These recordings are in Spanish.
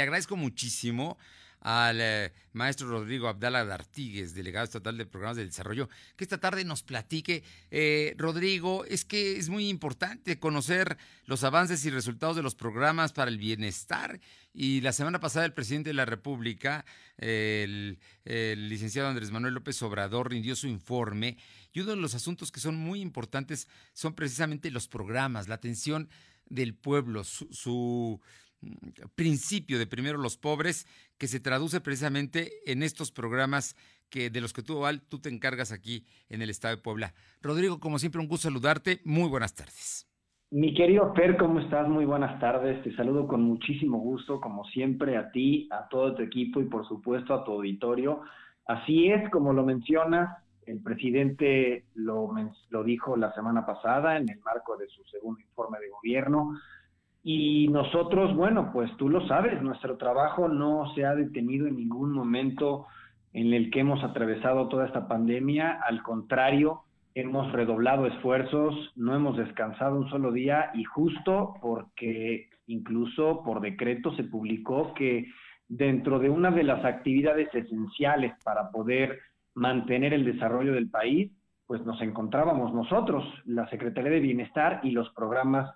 agradezco muchísimo al eh, maestro Rodrigo Abdala D'Artigues, delegado estatal de programas de desarrollo, que esta tarde nos platique. Eh, Rodrigo, es que es muy importante conocer los avances y resultados de los programas para el bienestar. Y la semana pasada el presidente de la República, el, el licenciado Andrés Manuel López Obrador, rindió su informe. Y uno de los asuntos que son muy importantes son precisamente los programas, la atención del pueblo, su principio de primero los pobres, que se traduce precisamente en estos programas que de los que tú, Val, tú te encargas aquí en el Estado de Puebla. Rodrigo, como siempre, un gusto saludarte. Muy buenas tardes. Mi querido Fer, ¿cómo estás? Muy buenas tardes. Te saludo con muchísimo gusto, como siempre, a ti, a todo tu equipo y por supuesto a tu auditorio. Así es, como lo mencionas, el presidente lo, lo dijo la semana pasada en el marco de su segundo informe de gobierno y nosotros, bueno, pues tú lo sabes, nuestro trabajo no se ha detenido en ningún momento en el que hemos atravesado toda esta pandemia, al contrario, hemos redoblado esfuerzos, no hemos descansado un solo día y justo porque incluso por decreto se publicó que dentro de una de las actividades esenciales para poder mantener el desarrollo del país, pues nos encontrábamos nosotros, la Secretaría de Bienestar y los programas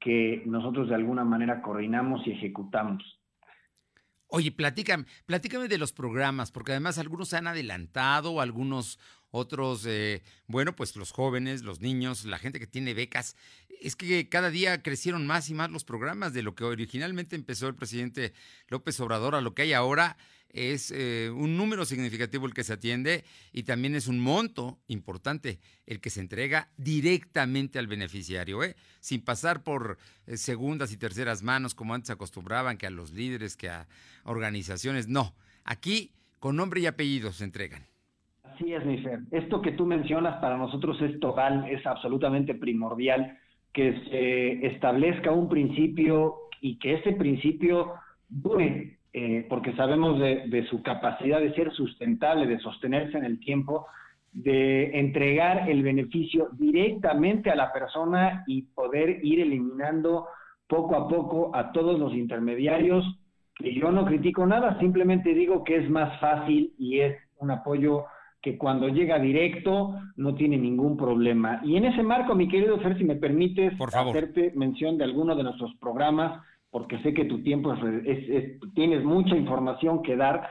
que nosotros de alguna manera coordinamos y ejecutamos. Oye, platícame, de los programas, porque además algunos se han adelantado, algunos otros, eh, bueno, pues los jóvenes, los niños, la gente que tiene becas. Es que cada día crecieron más y más los programas de lo que originalmente empezó el presidente López Obrador a lo que hay ahora es eh, un número significativo el que se atiende y también es un monto importante el que se entrega directamente al beneficiario, ¿eh? sin pasar por eh, segundas y terceras manos como antes acostumbraban, que a los líderes, que a organizaciones. No, aquí con nombre y apellido se entregan. Así es, mi Fer. Esto que tú mencionas para nosotros es total, es absolutamente primordial que se establezca un principio y que ese principio dure eh, porque sabemos de, su capacidad de ser sustentable, de sostenerse en el tiempo, de entregar el beneficio directamente a la persona y poder ir eliminando poco a poco a todos los intermediarios, que yo no critico nada, simplemente digo que es más fácil y es un apoyo que cuando llega directo no tiene ningún problema. Y en ese marco, mi querido Fer, si me permites hacerte mención de alguno de nuestros programas, porque sé que tu tiempo es, tienes mucha información que dar.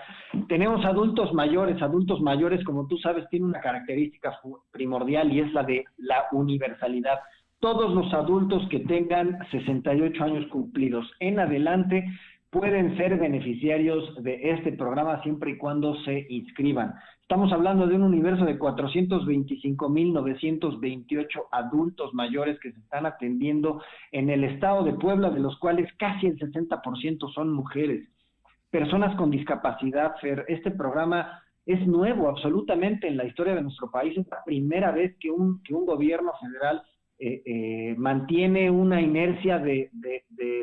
Tenemos adultos mayores, adultos mayores, como tú sabes, tienen una característica primordial y es la de la universalidad. Todos los adultos que tengan 68 años cumplidos en adelante pueden ser beneficiarios de este programa siempre y cuando se inscriban. Estamos hablando de un universo de 425.928 adultos mayores que se están atendiendo en el estado de Puebla, de los cuales casi el 60% son mujeres. Personas con discapacidad, Fer, este programa es nuevo absolutamente en la historia de nuestro país. Es la primera vez que un, que un gobierno federal eh, eh, mantiene una inercia de,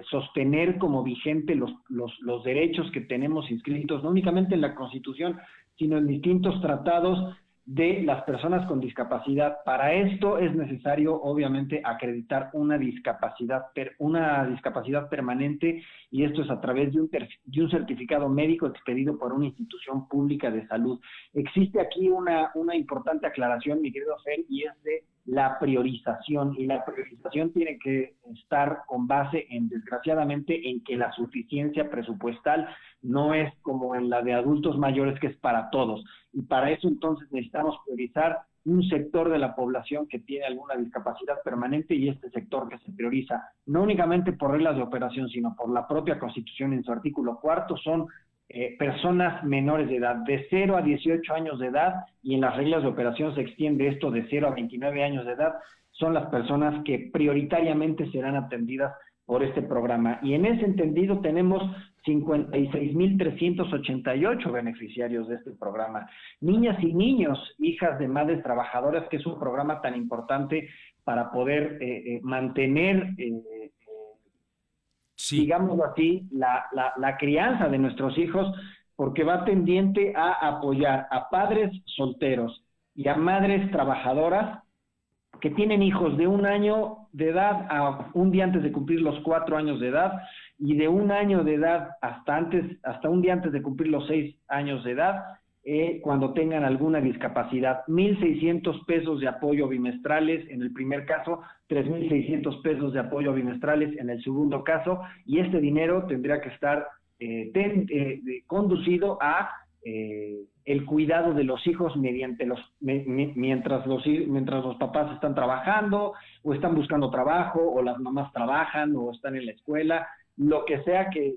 sostener como vigente los, los, derechos que tenemos inscritos, no únicamente en la Constitución, sino en distintos tratados de las personas con discapacidad. Para esto es necesario, obviamente, acreditar una discapacidad, una discapacidad permanente y esto es a través de un, de un certificado médico expedido por una institución pública de salud. Existe aquí una, una importante aclaración, mi querido Fer, y es de la priorización y la priorización tiene que estar con base en, desgraciadamente, en que la suficiencia presupuestal no es como en la de adultos mayores que es para todos. Y para eso entonces necesitamos priorizar un sector de la población que tiene alguna discapacidad permanente y este sector que se prioriza no únicamente por reglas de operación, sino por la propia Constitución en su artículo cuarto, son eh, personas menores de edad, de 0 a 18 años de edad, y en las reglas de operación se extiende esto de 0 a 29 años de edad, son las personas que prioritariamente serán atendidas por este programa. Y en ese entendido tenemos 56.388 beneficiarios de este programa. Niñas y niños, hijas de madres trabajadoras, que es un programa tan importante para poder eh, eh, mantener digámoslo así, la, la, crianza de nuestros hijos, porque va tendiente a apoyar a padres solteros y a madres trabajadoras que tienen hijos de un año de edad a un día antes de cumplir los cuatro años de edad y de un año de edad hasta antes, hasta un día antes de cumplir los seis años de edad, eh, cuando tengan alguna discapacidad. 1.600 pesos de apoyo bimestrales en el primer caso, 3.600 pesos de apoyo bimestrales en el segundo caso, y este dinero tendría que estar eh, eh, conducido a el cuidado de los hijos mediante los mientras los mientras los papás están trabajando o están buscando trabajo o las mamás trabajan o están en la escuela lo que sea que,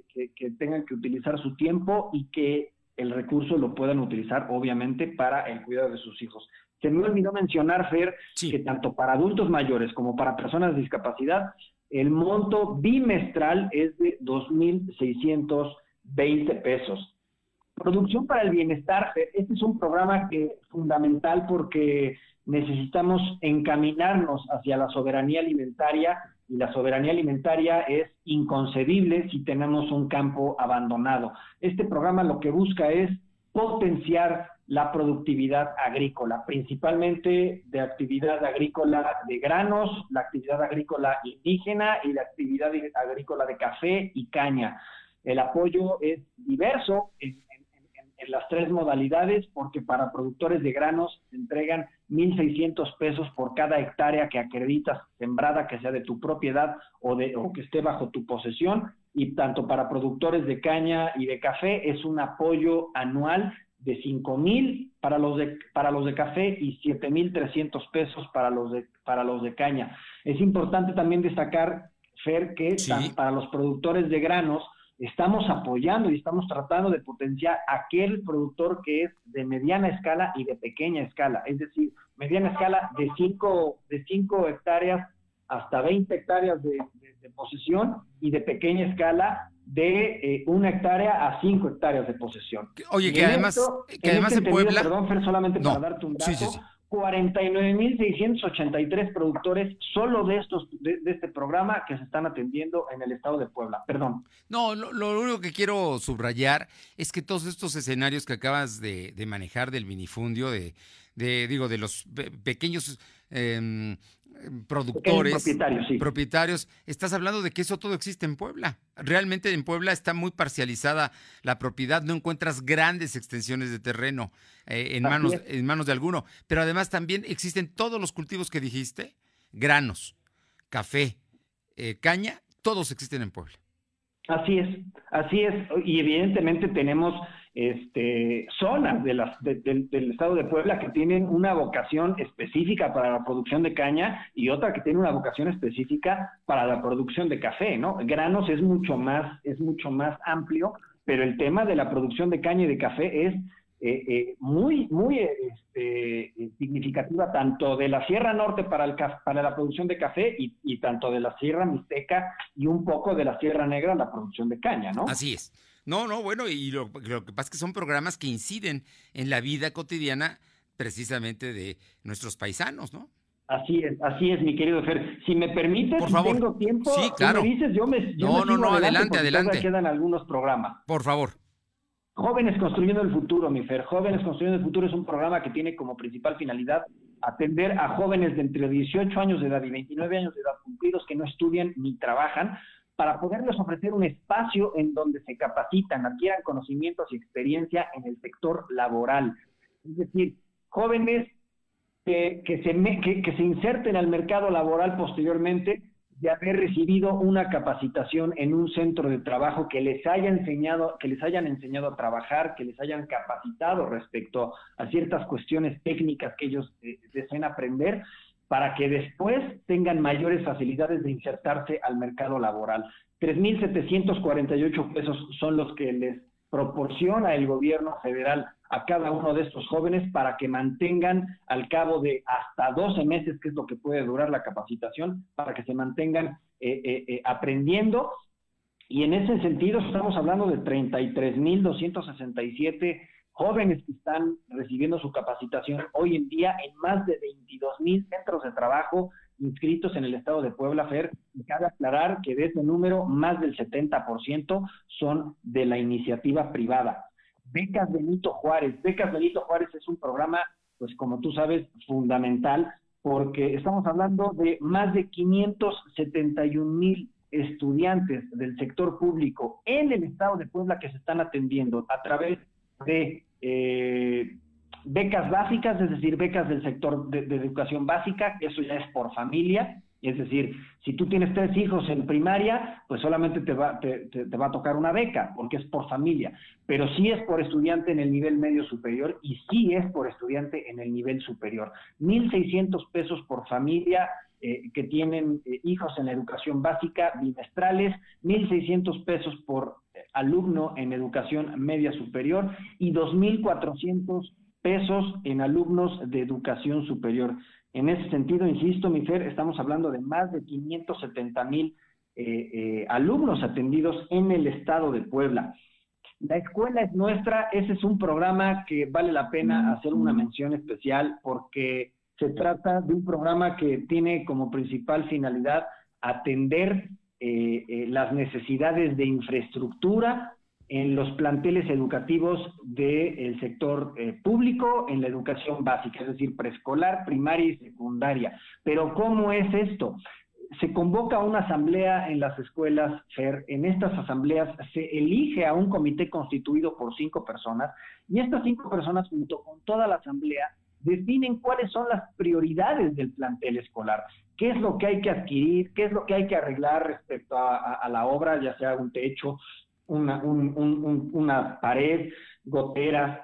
tengan que utilizar su tiempo y que el recurso lo puedan utilizar obviamente para el cuidado de sus hijos. Se me olvidó mencionar Fer que tanto para adultos mayores como para personas de discapacidad el monto bimestral es de 2.620 pesos Producción para el Bienestar, este es un programa que fundamental porque necesitamos encaminarnos hacia la soberanía alimentaria y la soberanía alimentaria es inconcebible si tenemos un campo abandonado. Este programa lo que busca es potenciar la productividad agrícola, principalmente de actividad agrícola de granos, la actividad agrícola indígena y la actividad agrícola de café y caña. El apoyo es diverso en las tres modalidades, porque para productores de granos se entregan 1.600 pesos por cada hectárea que acreditas sembrada, que sea de tu propiedad o, de, o que esté bajo tu posesión, y tanto para productores de caña y de café es un apoyo anual de 5.000 para los de para los de café y 7.300 pesos para los de para los de caña. Es importante también destacar Fer que para los productores de granos estamos apoyando y estamos tratando de potenciar aquel productor que es de mediana escala y de pequeña escala, es decir, mediana escala de 5 de cinco hectáreas hasta 20 hectáreas de, posesión y de pequeña escala de eh, una hectárea a 5 hectáreas de posesión. Oye, que además, que además en, este Puebla... Perdón, Fer, solamente para darte un dato, 49.683 productores solo de estos de, este programa que se están atendiendo en el estado de Puebla. Perdón. No, lo, único que quiero subrayar es que todos estos escenarios que acabas de, manejar del minifundio, de, de, digo, de los pequeños em, productores, propietarios, sí. propietarios, estás hablando de que eso todo existe en Puebla. Realmente en Puebla está muy parcializada la propiedad, no encuentras grandes extensiones de terreno eh, en, manos, en manos de alguno, pero además también existen todos los cultivos que dijiste, granos, café, eh, caña, todos existen en Puebla. Así es, así es, y evidentemente tenemos este, zonas de las, del estado de Puebla que tienen una vocación específica para la producción de caña y otra que tiene una vocación específica para la producción de café, ¿no? Granos es mucho más, es mucho más amplio, pero el tema de la producción de caña y de café es eh, eh, muy, muy este, significativa tanto de la Sierra Norte para, el, para la producción de café y, y tanto de la Sierra Mixteca y un poco de la Sierra Negra la producción de caña, ¿no? Así es. No, no, bueno, y lo, lo, que pasa es que son programas que inciden en la vida cotidiana precisamente de nuestros paisanos, ¿no? Así es, así es, mi querido Fer. Si me permites, Por favor. tengo tiempo, sí, claro. me dices, yo me, no, no, no, adelante, adelante. Quedan algunos programas. Por favor. Jóvenes Construyendo el Futuro, mi Fer. Jóvenes Construyendo el Futuro es un programa que tiene como principal finalidad atender a jóvenes de entre 18 años de edad y 29 años de edad cumplidos que no estudian ni trabajan para poderles ofrecer un espacio en donde se capacitan, adquieran conocimientos y experiencia en el sector laboral. Es decir, jóvenes que, se, que, se inserten al mercado laboral posteriormente de haber recibido una capacitación en un centro de trabajo que les haya enseñado, que les hayan enseñado a trabajar, que les hayan capacitado respecto a ciertas cuestiones técnicas que ellos eh, deseen aprender para que después tengan mayores facilidades de insertarse al mercado laboral. 3.748 pesos son los que les proporciona el gobierno federal a cada uno de estos jóvenes para que mantengan al cabo de hasta 12 meses, que es lo que puede durar la capacitación, para que se mantengan eh, eh, eh, aprendiendo. Y en ese sentido estamos hablando de 33.267 jóvenes que están recibiendo su capacitación hoy en día en más de 22 mil centros de trabajo inscritos en el estado de Puebla, Fer, y cabe aclarar que de ese número, más del 70% son de la iniciativa privada. Becas Benito Juárez. Becas Benito Juárez es un programa, pues como tú sabes, fundamental, porque estamos hablando de más de 571 mil estudiantes del sector público en el estado de Puebla que se están atendiendo a través de eh, becas básicas, es decir, becas del sector de, educación básica, eso ya es por familia, es decir, si tú tienes tres hijos en primaria, pues solamente te va, a tocar una beca, porque es por familia, pero sí es por estudiante en el nivel medio superior y sí es por estudiante en el nivel superior. 1.600 pesos por familia eh, que tienen eh, hijos en la educación básica bimestrales, 1.600 pesos por alumno en educación media superior y 2.400 pesos en alumnos de educación superior. En ese sentido, insisto, mi Fer, estamos hablando de más de 570 mil alumnos atendidos en el estado de Puebla. La escuela es nuestra, ese es un programa que vale la pena hacer una mención especial porque se trata de un programa que tiene como principal finalidad atender eh, eh, las necesidades de infraestructura en los planteles educativos del sector eh, público en la educación básica, es decir, preescolar, primaria y secundaria. Pero ¿cómo es esto? Se convoca una asamblea en las escuelas, FER. En estas asambleas se elige a un comité constituido por cinco personas y estas cinco personas, junto con toda la asamblea, definen cuáles son las prioridades del plantel escolar, qué es lo que hay que adquirir, qué es lo que hay que arreglar respecto a, la obra, ya sea un techo, una, una pared, goteras,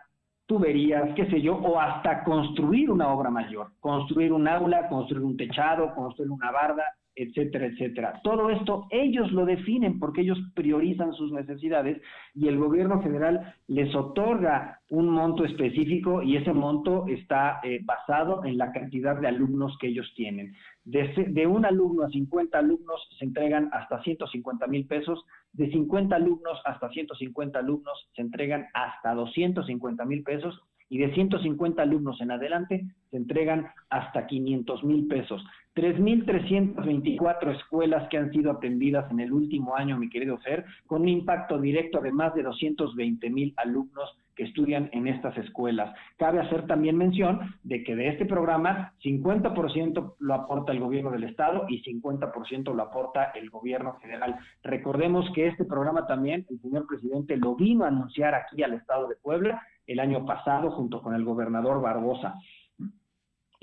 tuberías, qué sé yo, o hasta construir una obra mayor, construir un aula, construir un techado, construir una barda, etcétera, etcétera. Todo esto ellos lo definen porque ellos priorizan sus necesidades y el gobierno federal les otorga un monto específico y ese monto está eh, basado en la cantidad de alumnos que ellos tienen. De, un alumno a 50 alumnos se entregan hasta 150 mil pesos, de 50 alumnos hasta 150 alumnos se entregan hasta 250 mil pesos y de 150 alumnos en adelante se entregan hasta 500 mil pesos. 3.324 escuelas que han sido atendidas en el último año, mi querido Fer, con un impacto directo de más de 220 mil alumnos que estudian en estas escuelas. Cabe hacer también mención de que de este programa 50% lo aporta el gobierno del estado y 50% lo aporta el gobierno federal. Recordemos que este programa también el señor presidente lo vino a anunciar aquí al estado de Puebla el año pasado junto con el gobernador Barbosa.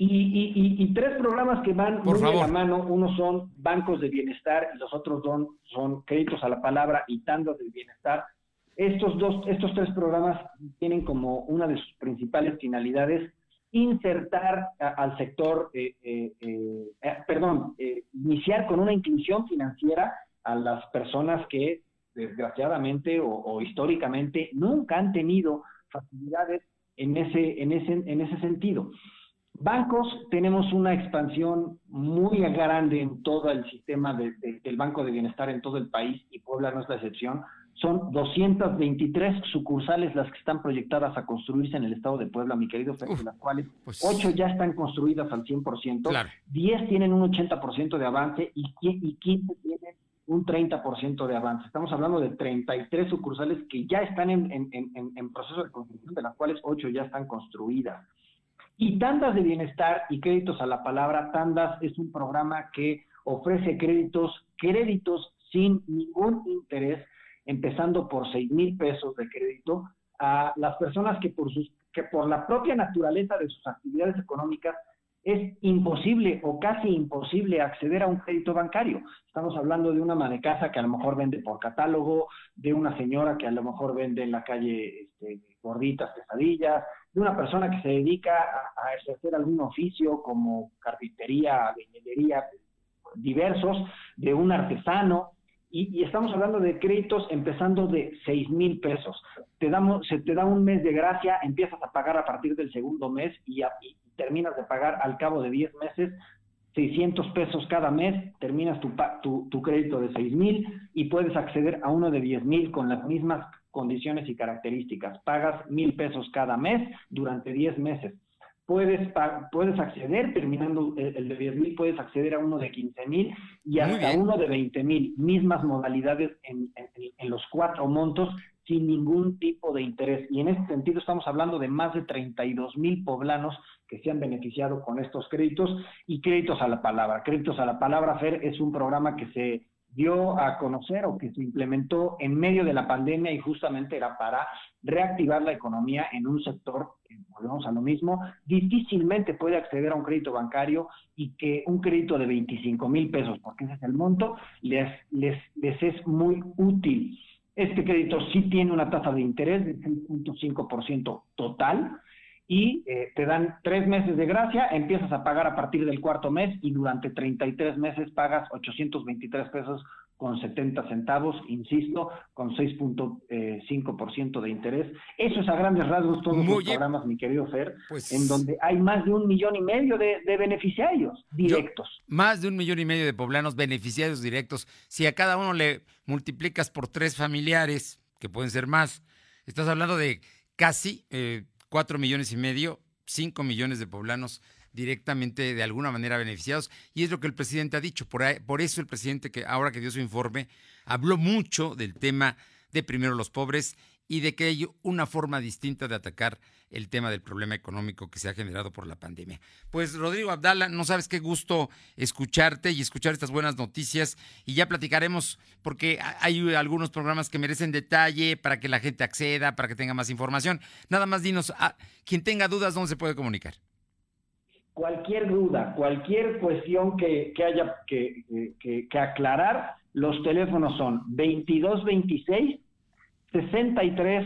Y, tres programas que van muy de la mano, uno son bancos de bienestar y los otros son, son créditos a la palabra y tandas del bienestar. Estos, dos, estos tres programas tienen como una de sus principales finalidades insertar al sector, eh, eh, eh, perdón, iniciar con una inclusión financiera a las personas que desgraciadamente o, o históricamente nunca han tenido facilidades en ese, en ese, en ese sentido. Bancos, tenemos una expansión muy grande en todo el sistema del Banco de Bienestar en todo el país y Puebla no es la excepción. Son 223 sucursales las que están proyectadas a construirse en el estado de Puebla, mi querido Fer, de las cuales pues 8 ya están construidas al 100%, 10 tienen un 80% de avance y, y 15 tienen un 30% de avance. Estamos hablando de 33 sucursales que ya están en, proceso de construcción, de las cuales 8 ya están construidas. Y Tandas de Bienestar y Créditos a la Palabra, Tandas es un programa que ofrece créditos, créditos sin ningún interés, empezando por 6 mil pesos de crédito a las personas que por, sus, que por la propia naturaleza de sus actividades económicas es imposible o casi imposible acceder a un crédito bancario. Estamos hablando de una ama de casa que a lo mejor vende por catálogo, de una señora que a lo mejor vende en la calle este, gorditas, pesadillas, de una persona que se dedica a, ejercer algún oficio como carpintería, viñería, diversos, de un artesano, y, estamos hablando de créditos empezando de 6 mil pesos. Te damos, se te da un mes de gracia, empiezas a pagar a partir del segundo mes y, terminas de pagar al cabo de 10 meses 600 pesos cada mes, terminas tu, tu, tu crédito de 6 mil y puedes acceder a uno de 10 mil con las mismas condiciones y características. Pagas mil pesos cada mes durante 10 meses puedes, puedes acceder, terminando el de 10 mil, puedes acceder a uno de 15 mil y hasta uno de 20 mil, mismas modalidades en, en, los cuatro montos sin ningún tipo de interés. Y en este sentido estamos hablando de más de 32 mil poblanos que se han beneficiado con estos créditos y créditos a la palabra. Créditos a la palabra, Fer, es un programa que se dio a conocer o que se implementó en medio de la pandemia y justamente era para reactivar la economía en un sector, volvemos a lo mismo, difícilmente puede acceder a un crédito bancario y que un crédito de 25 mil pesos, porque ese es el monto, les, les, les es muy útil. Este crédito sí tiene una tasa de interés del 6.5% total, y eh, te dan tres meses de gracia, empiezas a pagar a partir del cuarto mes y durante 33 meses pagas 823 pesos con 70 centavos, insisto, con 6.5% eh, de interés. Eso es a grandes rasgos todos los programas, mi querido Fer, pues en donde hay más de un millón y medio de, beneficiarios directos. más de un millón y medio de poblanos beneficiarios directos. Si a cada uno le multiplicas por tres familiares, que pueden ser más, estás hablando de casi eh, cuatro millones y medio, cinco millones de poblanos directamente de alguna manera beneficiados. Y es lo que el presidente ha dicho. Por, por eso el presidente, que ahora que dio su informe, habló mucho del tema de primero los pobres y de que hay una forma distinta de atacar el tema del problema económico que se ha generado por la pandemia. Pues Rodrigo Abdala, no sabes qué gusto escucharte y escuchar estas buenas noticias y ya platicaremos porque hay algunos programas que merecen detalle para que la gente acceda, para que tenga más información. Nada más dinos, a, quien tenga dudas, ¿dónde se puede comunicar? Cualquier duda, cualquier cuestión que, haya que, que, que aclarar, los teléfonos son 2226 63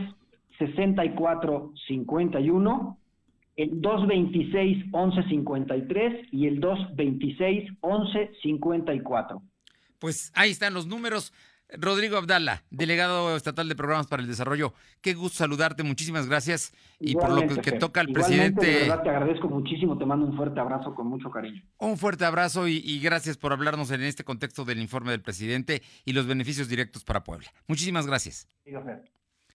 64 51, el 226 11 53 y el 226 11 54. Pues ahí están los números. Rodrigo Abdala, delegado estatal de programas para el desarrollo. Qué gusto saludarte, muchísimas gracias. y por lo que, toca al presidente. De verdad te agradezco muchísimo, te mando un fuerte abrazo con mucho cariño. Un fuerte abrazo y, y gracias por hablarnos en este contexto del informe del presidente y los beneficios directos para Puebla. Muchísimas gracias.